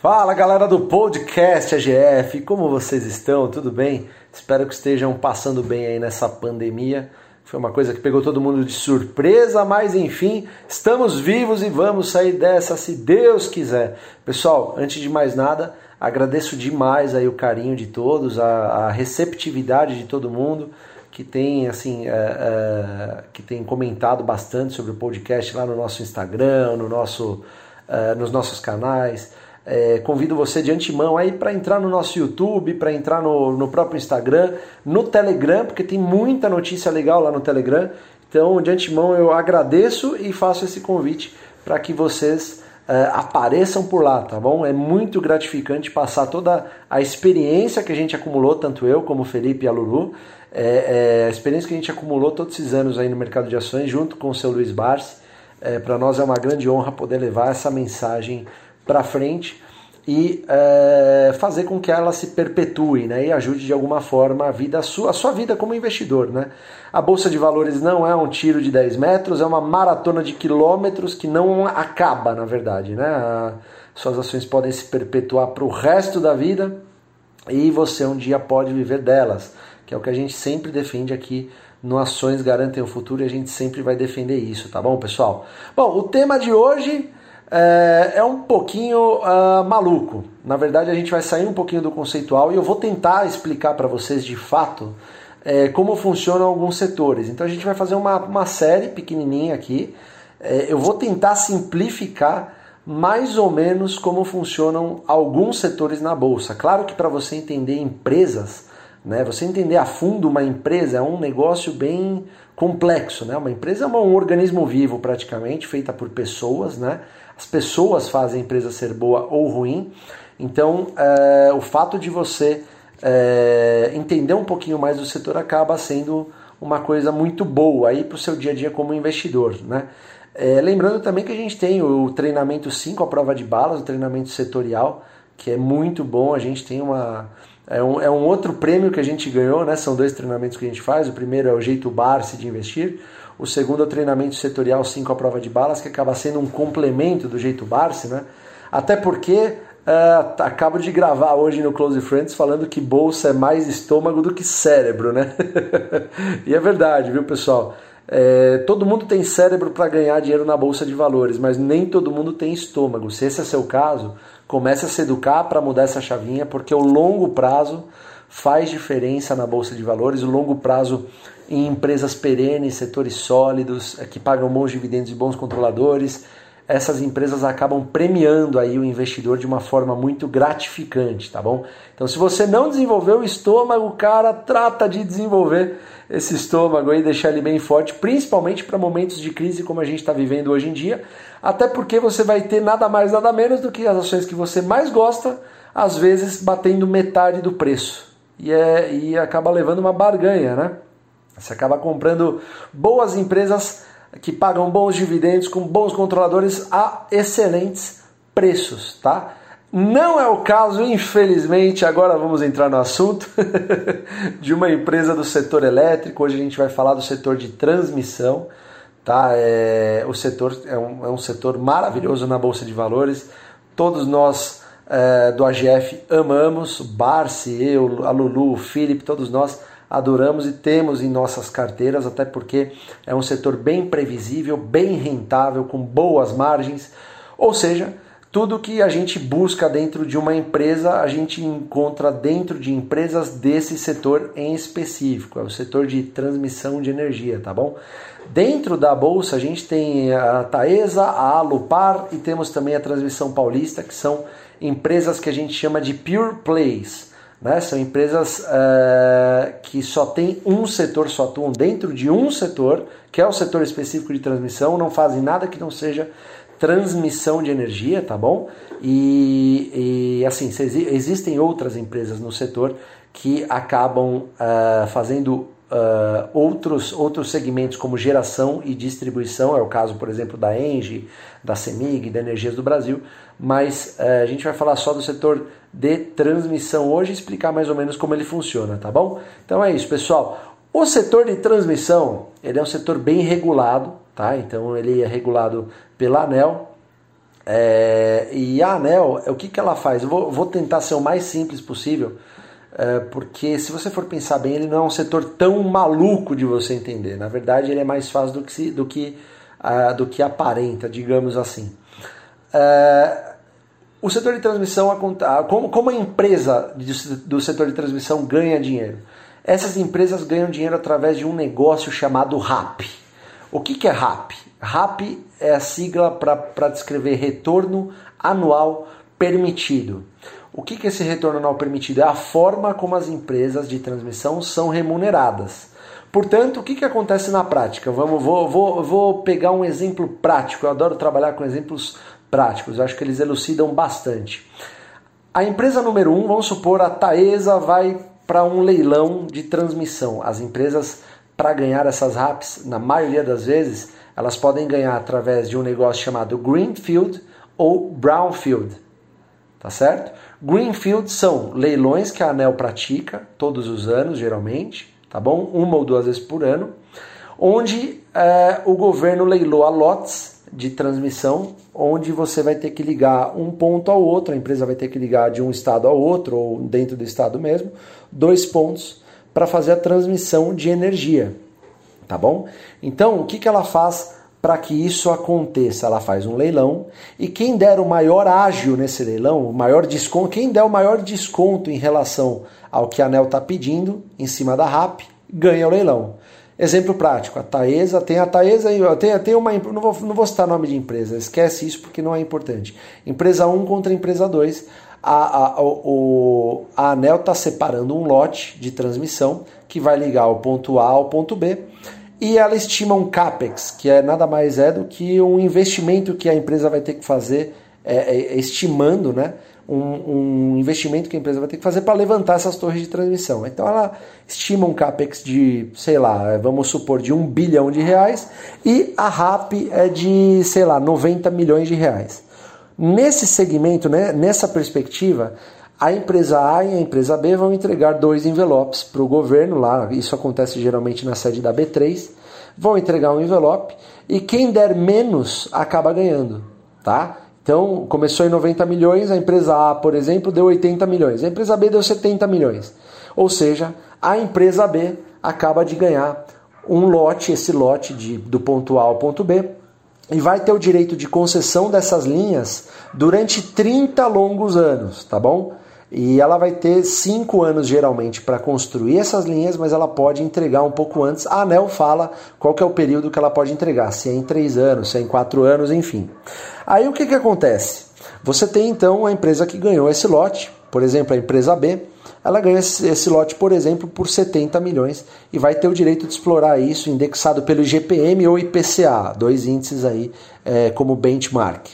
Fala galera do podcast AGF, como vocês estão? Tudo bem? Espero que estejam passando bem aí nessa pandemia. Foi uma coisa que pegou todo mundo de surpresa, mas enfim, estamos vivos e vamos sair dessa se Deus quiser. Pessoal, antes de mais nada, agradeço demais aí o carinho de todos, a, a receptividade de todo mundo que tem assim é, é, que tem comentado bastante sobre o podcast lá no nosso Instagram, no nosso, é, nos nossos canais. É, convido você de antemão aí para entrar no nosso YouTube, para entrar no, no próprio Instagram, no Telegram, porque tem muita notícia legal lá no Telegram. Então, de antemão, eu agradeço e faço esse convite para que vocês é, apareçam por lá, tá bom? É muito gratificante passar toda a experiência que a gente acumulou, tanto eu como o Felipe e a Lulu, é, é, a experiência que a gente acumulou todos esses anos aí no mercado de ações, junto com o seu Luiz Barsi. É, para nós é uma grande honra poder levar essa mensagem para frente e é, fazer com que ela se perpetue né, e ajude de alguma forma a, vida, a, sua, a sua vida como investidor. Né? A Bolsa de Valores não é um tiro de 10 metros, é uma maratona de quilômetros que não acaba, na verdade. Né? A, suas ações podem se perpetuar para o resto da vida e você um dia pode viver delas, que é o que a gente sempre defende aqui no Ações Garantem o Futuro e a gente sempre vai defender isso, tá bom, pessoal? Bom, o tema de hoje é, é um pouquinho uh, maluco. Na verdade, a gente vai sair um pouquinho do conceitual e eu vou tentar explicar para vocês de fato é, como funcionam alguns setores. Então, a gente vai fazer uma, uma série pequenininha aqui. É, eu vou tentar simplificar mais ou menos como funcionam alguns setores na bolsa. Claro que para você entender empresas, né, você entender a fundo uma empresa é um negócio bem complexo. Né? Uma empresa é um organismo vivo praticamente, feita por pessoas, né? As pessoas fazem a empresa ser boa ou ruim. Então, é, o fato de você é, entender um pouquinho mais do setor acaba sendo uma coisa muito boa aí para o seu dia a dia como investidor, né? É, lembrando também que a gente tem o treinamento 5, a prova de balas, o treinamento setorial, que é muito bom. A gente tem uma. É um, é um outro prêmio que a gente ganhou, né? São dois treinamentos que a gente faz. O primeiro é o jeito Barce de investir. O segundo é o treinamento setorial 5 a prova de balas, que acaba sendo um complemento do jeito Barce, né? Até porque uh, acabo de gravar hoje no Close Friends falando que bolsa é mais estômago do que cérebro, né? e é verdade, viu, pessoal? É, todo mundo tem cérebro para ganhar dinheiro na bolsa de valores, mas nem todo mundo tem estômago. Se esse é seu caso, comece a se educar para mudar essa chavinha, porque o longo prazo faz diferença na bolsa de valores. O longo prazo em empresas perenes, setores sólidos, eh, que pagam bons dividendos e bons controladores. Essas empresas acabam premiando aí o investidor de uma forma muito gratificante, tá bom? Então, se você não desenvolveu o estômago, cara, trata de desenvolver esse estômago e deixar ele bem forte, principalmente para momentos de crise como a gente está vivendo hoje em dia, até porque você vai ter nada mais, nada menos do que as ações que você mais gosta, às vezes batendo metade do preço. E, é, e acaba levando uma barganha, né? Você acaba comprando boas empresas que pagam bons dividendos com bons controladores a excelentes preços, tá? Não é o caso, infelizmente, agora vamos entrar no assunto de uma empresa do setor elétrico. Hoje a gente vai falar do setor de transmissão, tá? É, o setor é um, é um setor maravilhoso na bolsa de valores. Todos nós é, do AGF amamos, o Barsi, eu, a Lulu, o Felipe, todos nós adoramos e temos em nossas carteiras, até porque é um setor bem previsível, bem rentável, com boas margens. Ou seja, tudo que a gente busca dentro de uma empresa, a gente encontra dentro de empresas desse setor em específico, é o setor de transmissão de energia, tá bom? Dentro da bolsa, a gente tem a Taesa, a Alupar e temos também a Transmissão Paulista, que são empresas que a gente chama de pure plays. Né? São empresas uh, que só tem um setor, só atuam dentro de um setor, que é o setor específico de transmissão, não fazem nada que não seja transmissão de energia, tá bom? E, e assim, existem outras empresas no setor que acabam uh, fazendo uh, outros, outros segmentos como geração e distribuição, é o caso, por exemplo, da Engie, da CEMIG, da Energias do Brasil, mas uh, a gente vai falar só do setor de transmissão hoje e explicar mais ou menos como ele funciona, tá bom? Então é isso, pessoal. O setor de transmissão, ele é um setor bem regulado, tá? Então ele é regulado pela ANEL, É, e a ANEL, o que, que ela faz? Eu vou, vou tentar ser o mais simples possível, é, porque se você for pensar bem, ele não é um setor tão maluco de você entender. Na verdade, ele é mais fácil do que, do que, uh, do que aparenta, digamos assim. Uh, o setor de transmissão, como, como a empresa do setor de transmissão ganha dinheiro? Essas empresas ganham dinheiro através de um negócio chamado RAP. O que, que é RAP? RAP é a sigla para descrever retorno anual permitido. O que, que é esse retorno anual permitido? É a forma como as empresas de transmissão são remuneradas. Portanto, o que, que acontece na prática? Vamos, vou, vou, vou pegar um exemplo prático. Eu adoro trabalhar com exemplos práticos. Eu acho que eles elucidam bastante. A empresa número um, vamos supor, a Taesa vai para um leilão de transmissão. As empresas, para ganhar essas RAPs, na maioria das vezes, elas podem ganhar através de um negócio chamado Greenfield ou Brownfield. Tá certo? Greenfield são leilões que a ANEL pratica todos os anos, geralmente, tá bom? Uma ou duas vezes por ano, onde é, o governo leiloa lotes de transmissão, onde você vai ter que ligar um ponto ao outro, a empresa vai ter que ligar de um estado ao outro, ou dentro do estado mesmo, dois pontos para fazer a transmissão de energia. Tá bom? Então, o que, que ela faz para que isso aconteça? Ela faz um leilão e quem der o maior ágio nesse leilão, o maior desconto, quem der o maior desconto em relação ao que a ANEL está pedindo em cima da RAP, ganha o leilão. Exemplo prático, a Taesa, tem a Taesa, tem, tem uma, não vou, não vou citar nome de empresa, esquece isso porque não é importante. Empresa 1 contra empresa 2, a, a, o, a ANEL está separando um lote de transmissão que vai ligar o ponto A ao ponto B e ela estima um CAPEX, que é nada mais é do que um investimento que a empresa vai ter que fazer, é, é, estimando né, um, um, investimento que a empresa vai ter que fazer para levantar essas torres de transmissão. Então ela estima um CAPEX de, sei lá, vamos supor, de um bilhão de reais e a RAP é de, sei lá, 90 milhões de reais. Nesse segmento, né, nessa perspectiva, a empresa A e a empresa B vão entregar dois envelopes para o governo, lá, isso acontece geralmente na sede da B3, vão entregar um envelope e quem der menos acaba ganhando, tá? Então, começou em 90 milhões, a empresa A, por exemplo, deu 80 milhões, a empresa B deu 70 milhões. Ou seja, a empresa B acaba de ganhar um lote, esse lote de, do ponto A ao ponto B, e vai ter o direito de concessão dessas linhas durante 30 longos anos, tá bom? E ela vai ter cinco anos geralmente para construir essas linhas, mas ela pode entregar um pouco antes. A ANEL fala qual é o período que ela pode entregar, se é em três anos, se é em quatro anos, enfim. Aí o que, que acontece? Você tem então a empresa que ganhou esse lote, por exemplo, a empresa B, ela ganha esse lote, por exemplo, por 70 milhões e vai ter o direito de explorar isso indexado pelo IGPM ou IPCA, dois índices aí é, como benchmark.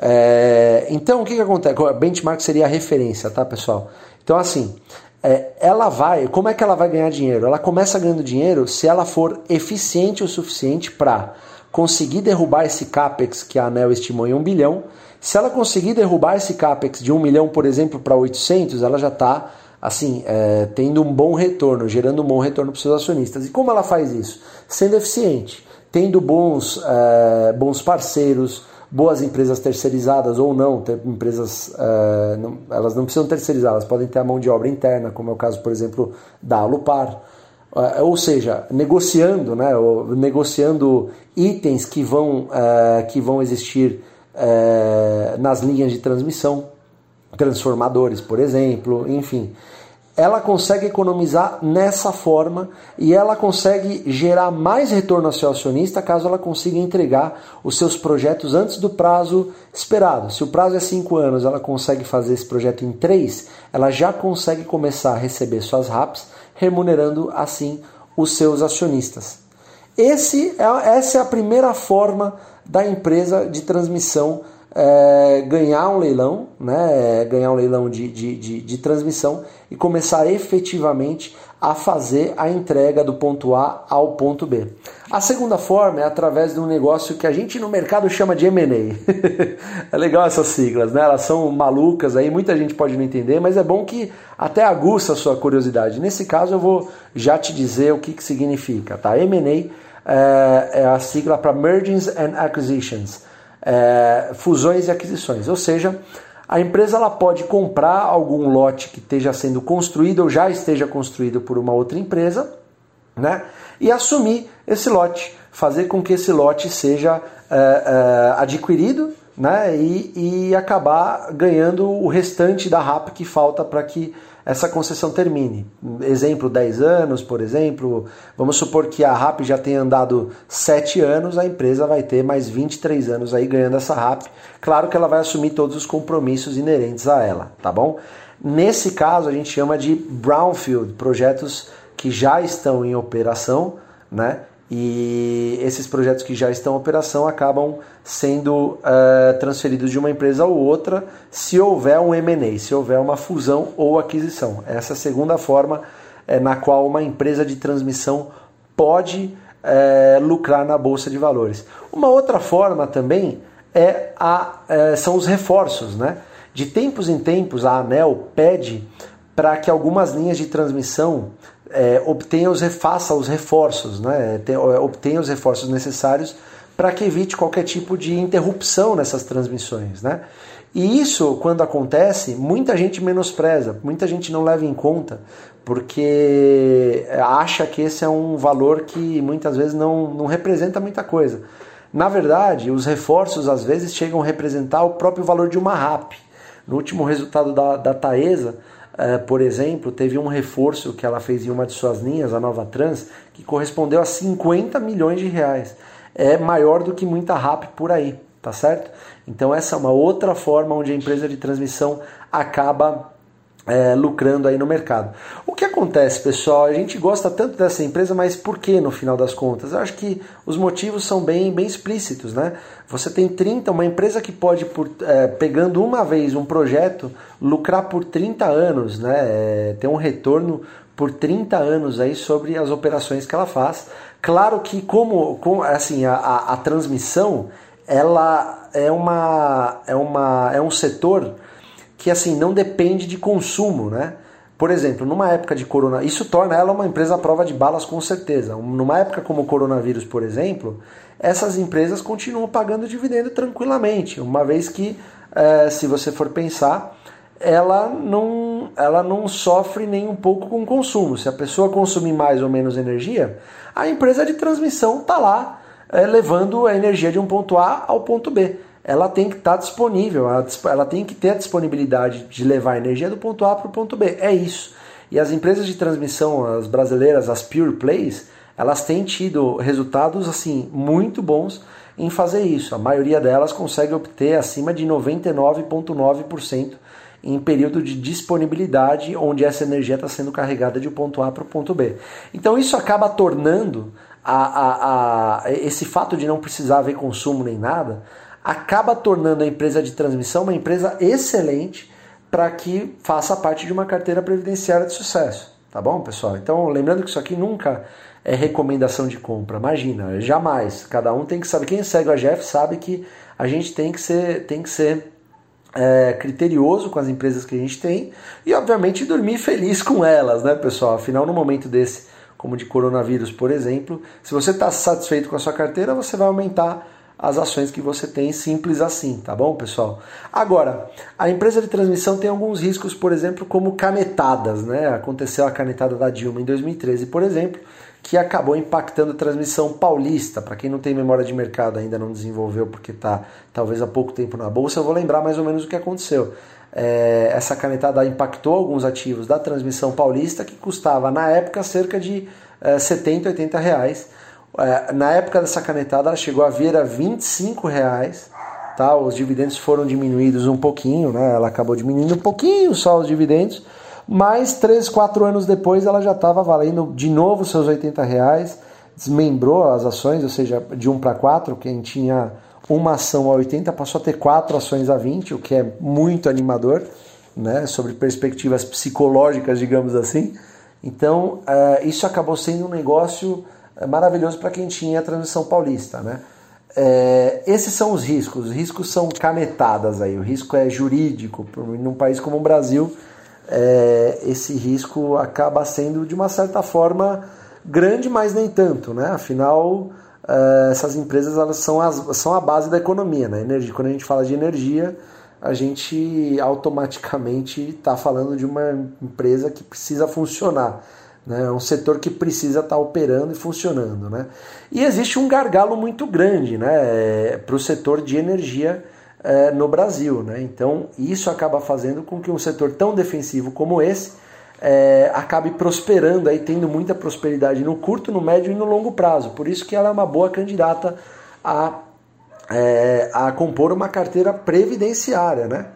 É, então, o que, que acontece? Benchmark seria a referência, tá, pessoal? Então, assim, é, ela vai. Como é que ela vai ganhar dinheiro? Ela começa ganhando dinheiro se ela for eficiente o suficiente para conseguir derrubar esse capex que a Anel estimou em 1 bilhão, se ela conseguir derrubar esse capex de 1 milhão, por exemplo, para 800, ela já está assim, é, tendo um bom retorno, gerando um bom retorno para os seus acionistas. E como ela faz isso? Sendo eficiente, tendo bons, é, bons parceiros, boas empresas terceirizadas ou não, ter empresas, é, não, elas não precisam terceirizar, elas podem ter a mão de obra interna, como é o caso, por exemplo, da Alupar. Uh, ou seja, negociando, né, negociando itens que vão, uh, que vão existir nas linhas de transmissão, transformadores, por exemplo, enfim. Ela consegue economizar nessa forma e ela consegue gerar mais retorno ao seu acionista caso ela consiga entregar os seus projetos antes do prazo esperado. Se o prazo é cinco anos, ela consegue fazer esse projeto em três, ela já consegue começar a receber suas RAPs remunerando assim os seus acionistas. Esse é, essa é a primeira forma da empresa de transmissão é, ganhar um leilão, né, ganhar um leilão de, de, de, de transmissão e começar efetivamente a fazer a entrega do ponto A ao ponto B. A segunda forma é através de um negócio que a gente no mercado chama de M&A. é legal essas siglas, né? Elas são malucas aí, muita gente pode não entender, mas é bom que até aguça a sua curiosidade. Nesse caso eu vou já te dizer o que, que significa, tá? M&A é, é a sigla para Mergers and Acquisitions. É, fusões e aquisições. Ou seja, a empresa ela pode comprar algum lote que esteja sendo construído ou já esteja construído por uma outra empresa, né? E assumir esse lote, fazer com que esse lote seja é, é, adquirido, né? E, e acabar ganhando o restante da RAP que falta para que essa concessão termine. Exemplo, 10 anos, por exemplo. Vamos supor que a RAP já tenha andado 7 anos, a empresa vai ter mais 23 anos aí ganhando essa RAP. Claro que ela vai assumir todos os compromissos inerentes a ela, tá bom? Nesse caso, a gente chama de brownfield, projetos que já estão em operação, né? E esses projetos que já estão em operação acabam sendo uh, transferidos de uma empresa a outra se houver um M&A, se houver uma fusão ou aquisição. Essa é a segunda forma é, na qual uma empresa de transmissão pode é, lucrar na bolsa de valores. Uma outra forma também é a, é, são os reforços. Né? De tempos em tempos, a ANEL pede para que algumas linhas de transmissão é, obtenha os, faça os reforços, né? É, obtenha os reforços necessários para que evite qualquer tipo de interrupção nessas transmissões. Né? E isso, quando acontece, muita gente menospreza, muita gente não leva em conta, porque acha que esse é um valor que muitas vezes não, não representa muita coisa. Na verdade, os reforços às vezes chegam a representar o próprio valor de uma RAP. No último resultado da, da Taesa, por exemplo, teve um reforço que ela fez em uma de suas linhas, a Nova Trans, que correspondeu a 50 milhões de reais. É maior do que muita RAP por aí, tá certo? Então essa é uma outra forma onde a empresa de transmissão acaba é, lucrando aí no mercado. O que acontece, pessoal? A gente gosta tanto dessa empresa, mas por que no final das contas? Eu acho que os motivos são bem, bem explícitos, né? Você tem 30, uma empresa que pode, por, é, pegando uma vez um projeto, lucrar por 30 anos, né? É, ter um retorno por 30 anos aí sobre as operações que ela faz. Claro que como, como assim, a, a, a transmissão ela é uma é uma é um setor que assim não depende de consumo, né? Por exemplo, numa época de corona, isso torna ela uma empresa à prova de balas com certeza. Numa época como o coronavírus, por exemplo, essas empresas continuam pagando dividendo tranquilamente, uma vez que, é, se você for pensar, ela não, ela não sofre nem um pouco com o consumo. Se a pessoa consumir mais ou menos energia, a empresa de transmissão está lá é, levando a energia de um ponto A ao ponto B ela tem que estar tá disponível, ela, tem que ter a disponibilidade de levar energia do ponto A para o ponto B. É isso. E as empresas de transmissão, as brasileiras, as Pure Plays, elas têm tido resultados assim muito bons em fazer isso. A maioria delas consegue obter acima de 99,9% em período de disponibilidade onde essa energia está sendo carregada de ponto A para o ponto B. Então isso acaba tornando a, a, a, esse fato de não precisar haver consumo nem nada acaba tornando a empresa de transmissão uma empresa excelente para que faça parte de uma carteira previdenciária de sucesso. Tá bom, pessoal? Então, lembrando que isso aqui nunca é recomendação de compra. Imagina, jamais. Cada um tem que saber. Quem segue o AGF sabe que a gente tem que ser, tem que ser é, criterioso com as empresas que a gente tem e, obviamente, dormir feliz com elas, né, pessoal? Afinal, no momento desse, como de coronavírus, por exemplo, se você está satisfeito com a sua carteira, você vai aumentar as ações que você tem, simples assim, tá bom, pessoal? Agora, a empresa de transmissão tem alguns riscos, por exemplo, como canetadas, né? Aconteceu a canetada da Dilma em 2013, por exemplo, que acabou impactando a transmissão paulista. Para quem não tem memória de mercado, ainda não desenvolveu porque está talvez há pouco tempo na bolsa, eu vou lembrar mais ou menos o que aconteceu. É, essa canetada impactou alguns ativos da transmissão paulista que custava na época cerca de é, 70, 80 reais na época dessa canetada ela chegou a vir a 25 reais. Tá? Os dividendos foram diminuídos um pouquinho, né? ela acabou diminuindo um pouquinho só os dividendos, mas 3, 4 anos depois ela já estava valendo de novo seus 80 reais, desmembrou as ações, ou seja, de 1 para 4, quem tinha uma ação a 80 passou a ter 4 ações a 20, o que é muito animador, né? sobre perspectivas psicológicas, digamos assim. Então, uh, isso acabou sendo um negócio é maravilhoso para quem tinha a transmissão paulista, né? É, esses são os riscos. Os riscos são canetadas aí. O risco é jurídico. Num país como o Brasil, é, esse risco acaba sendo de uma certa forma grande, mas nem tanto, né? Afinal, uh, essas empresas elas são, as, são a base da economia. Né? Energia, quando a gente fala de energia, a gente automaticamente está falando de uma empresa que precisa funcionar. Né? É um setor que precisa estar tá operando e funcionando. Né? E existe um gargalo muito grande né, para o setor de energia é, no Brasil. Né? Então, isso acaba fazendo com que um setor tão defensivo como esse é, acabe prosperando, aí, tendo muita prosperidade no curto, no médio e no longo prazo. Por isso que ela é uma boa candidata a, é, a compor uma carteira previdenciária. Né?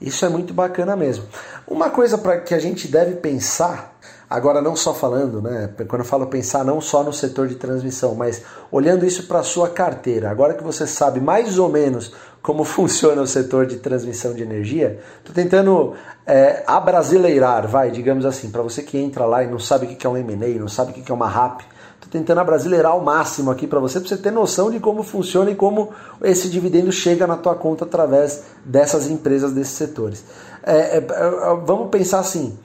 Isso é muito bacana mesmo. Uma coisa para que a gente deve pensar Agora, não só falando, né? Quando eu falo pensar, não só no setor de transmissão, mas olhando isso para a sua carteira. Agora que você sabe mais ou menos como funciona o setor de transmissão de energia, estou tentando é, abrasileirar, vai, digamos assim, para você que entra lá e não sabe o que é um M&A, não sabe o que é uma RAP, estou tentando abrasileirar ao máximo aqui para você, para você ter noção de como funciona e como esse dividendo chega na tua conta através dessas empresas, desses setores. É, é, é vamos pensar assim,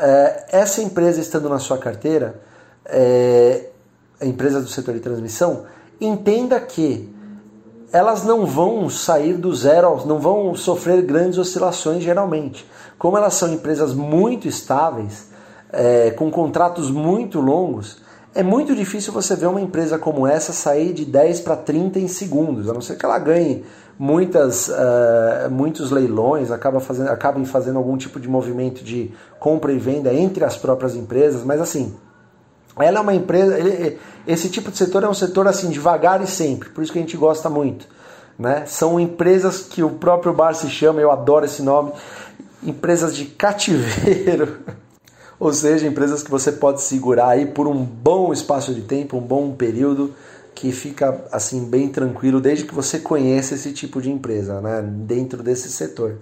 é, essa empresa estando na sua carteira, é, a empresa do setor de transmissão, entenda que elas não vão sair do zero, não vão sofrer grandes oscilações geralmente. Como elas são empresas muito estáveis, é, com contratos muito longos, é muito difícil você ver uma empresa como essa sair de 10 para 30 em segundos, a não ser que ela ganhe muitas, uh, muitos leilões, acaba fazendo, acabem fazendo algum tipo de movimento de compra e venda entre as próprias empresas, mas assim, ela é uma empresa, ele, esse tipo de setor é um setor assim, devagar e sempre, por isso que a gente gosta muito. Né? São empresas que o próprio bar se chama, eu adoro esse nome, empresas de cativeiro. Ou seja, empresas que você pode segurar aí por um bom espaço de tempo, um bom período, que fica assim bem tranquilo desde que você conheça esse tipo de empresa, né, dentro desse setor.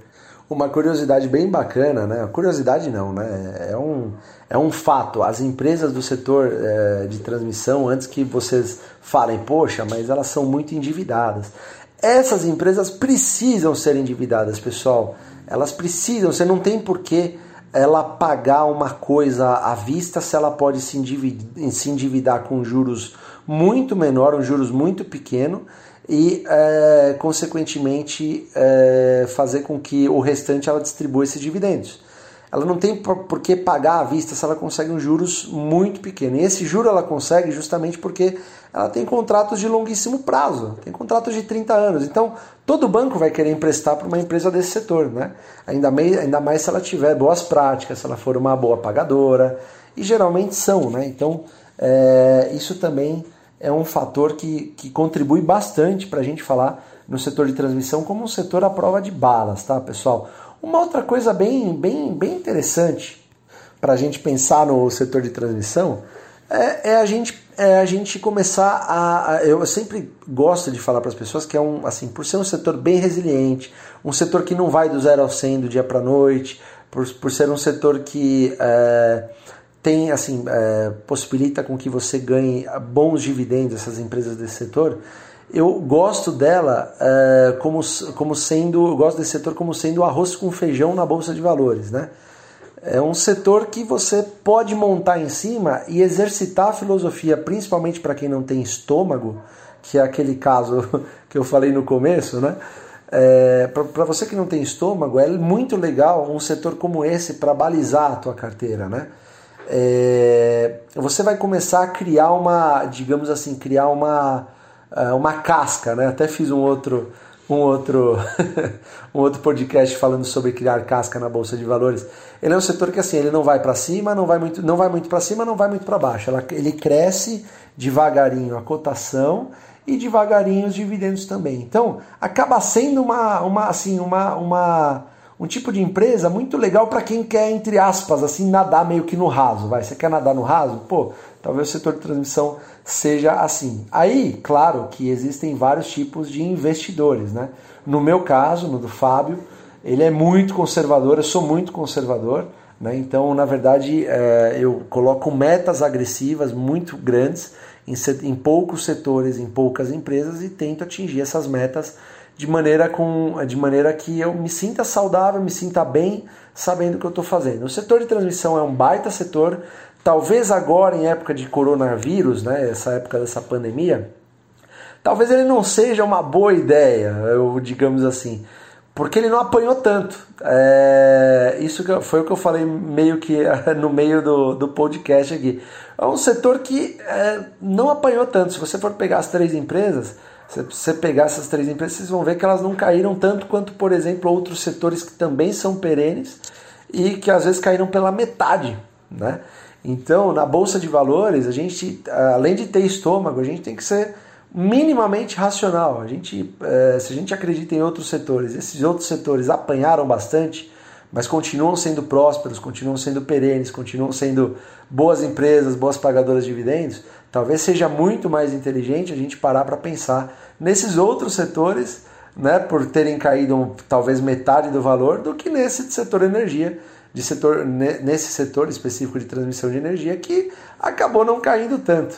Uma curiosidade bem bacana, né? Curiosidade não, né? É um, é um fato. As empresas do setor é, de transmissão, antes que vocês falem, poxa, mas elas são muito endividadas. Essas empresas precisam ser endividadas, pessoal. Elas precisam, você não tem porquê ela pagar uma coisa à vista se ela pode se endividar, se endividar com juros muito menor, um juros muito pequeno e, é, consequentemente, é, fazer com que o restante ela distribua esses dividendos. Ela não tem por que pagar à vista se ela consegue um juros muito pequeno. E esse juro ela consegue justamente porque ela tem contratos de longuíssimo prazo, tem contratos de 30 anos. Então, todo banco vai querer emprestar para uma empresa desse setor, né? Ainda, mais, ainda mais se ela tiver boas práticas, se ela for uma boa pagadora, e geralmente são, né? Então, é, isso também é um fator que, que contribui bastante para a gente falar no setor de transmissão como um setor à prova de balas, tá, pessoal? Uma outra coisa bem, bem, bem interessante para a gente pensar no setor de transmissão é, é, a, gente, é a gente começar a, a Eu sempre gosto de falar para as pessoas que é um, assim, por ser um setor bem resiliente, um setor que não vai do zero ao 100 do dia para noite, por, por ser um setor que. É, tem assim é, possibilita com que você ganhe bons dividendos essas empresas desse setor eu gosto dela é, como, como sendo eu gosto desse setor como sendo arroz com feijão na bolsa de valores né é um setor que você pode montar em cima e exercitar a filosofia principalmente para quem não tem estômago que é aquele caso que eu falei no começo né é, para você que não tem estômago é muito legal um setor como esse para balizar a tua carteira né é, você vai começar a criar uma, digamos assim, criar uma, é, uma casca, né? Até fiz um outro, um outro, um outro podcast falando sobre criar casca na bolsa de valores. Ele é um setor que assim, ele não vai para cima, não vai muito, não vai muito para cima, não vai muito para baixo. Ela, ele cresce devagarinho a cotação e devagarinho os dividendos também. Então, acaba sendo uma, uma assim, uma, uma um tipo de empresa muito legal para quem quer, entre aspas, assim, nadar meio que no raso. Vai, você quer nadar no raso? Pô, talvez o setor de transmissão seja assim. Aí, claro que existem vários tipos de investidores, né? No meu caso, no do Fábio, ele é muito conservador, eu sou muito conservador, né? Então, na verdade, é, eu coloco metas agressivas muito grandes em, em poucos setores, em poucas empresas e tento atingir essas metas de maneira, com, de maneira que eu me sinta saudável, me sinta bem, sabendo o que eu estou fazendo. O setor de transmissão é um baita setor, talvez agora em época de coronavírus, né, essa época dessa pandemia, talvez ele não seja uma boa ideia, eu, digamos assim, porque ele não apanhou tanto. É, isso foi o que eu falei meio que no meio do, do podcast aqui. É um setor que é, não apanhou tanto. Se você for pegar as três empresas, se você pegar essas três empresas, vocês vão ver que elas não caíram tanto quanto, por exemplo, outros setores que também são perenes e que às vezes caíram pela metade, né? Então, na bolsa de valores, a gente, além de ter estômago, a gente tem que ser minimamente racional. A gente, é, se a gente acredita em outros setores, esses outros setores apanharam bastante, mas continuam sendo prósperos, continuam sendo perenes, continuam sendo boas empresas, boas pagadoras de dividendos, talvez seja muito mais inteligente a gente parar para pensar nesses outros setores, né, por terem caído talvez metade do valor, do que nesse setor energia, de setor, nesse setor específico de transmissão de energia que acabou não caindo tanto.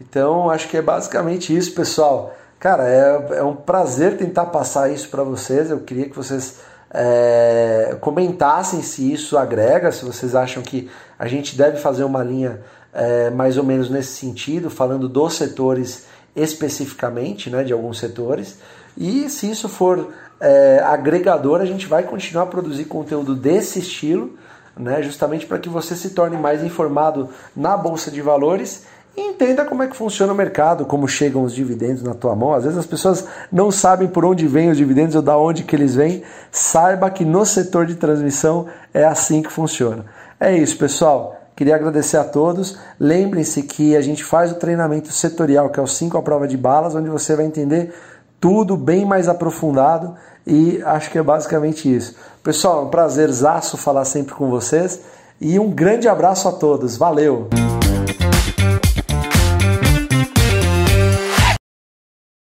Então, acho que é basicamente isso, pessoal. Cara, é, é um prazer tentar passar isso para vocês. Eu queria que vocês é, comentassem se isso agrega, se vocês acham que a gente deve fazer uma linha é, mais ou menos nesse sentido, falando dos setores especificamente, né, de alguns setores. E se isso for é, agregador, a gente vai continuar a produzir conteúdo desse estilo, né, justamente para que você se torne mais informado na bolsa de valores e entenda como é que funciona o mercado, como chegam os dividendos na tua mão. Às vezes as pessoas não sabem por onde vêm os dividendos ou da onde que eles vêm. Saiba que no setor de transmissão é assim que funciona. É isso, pessoal. Queria agradecer a todos. Lembrem-se que a gente faz o treinamento setorial, que é o 5 à prova de balas, onde você vai entender tudo bem mais aprofundado e acho que é basicamente isso. Pessoal, é um prazerzaço falar sempre com vocês e um grande abraço a todos. Valeu!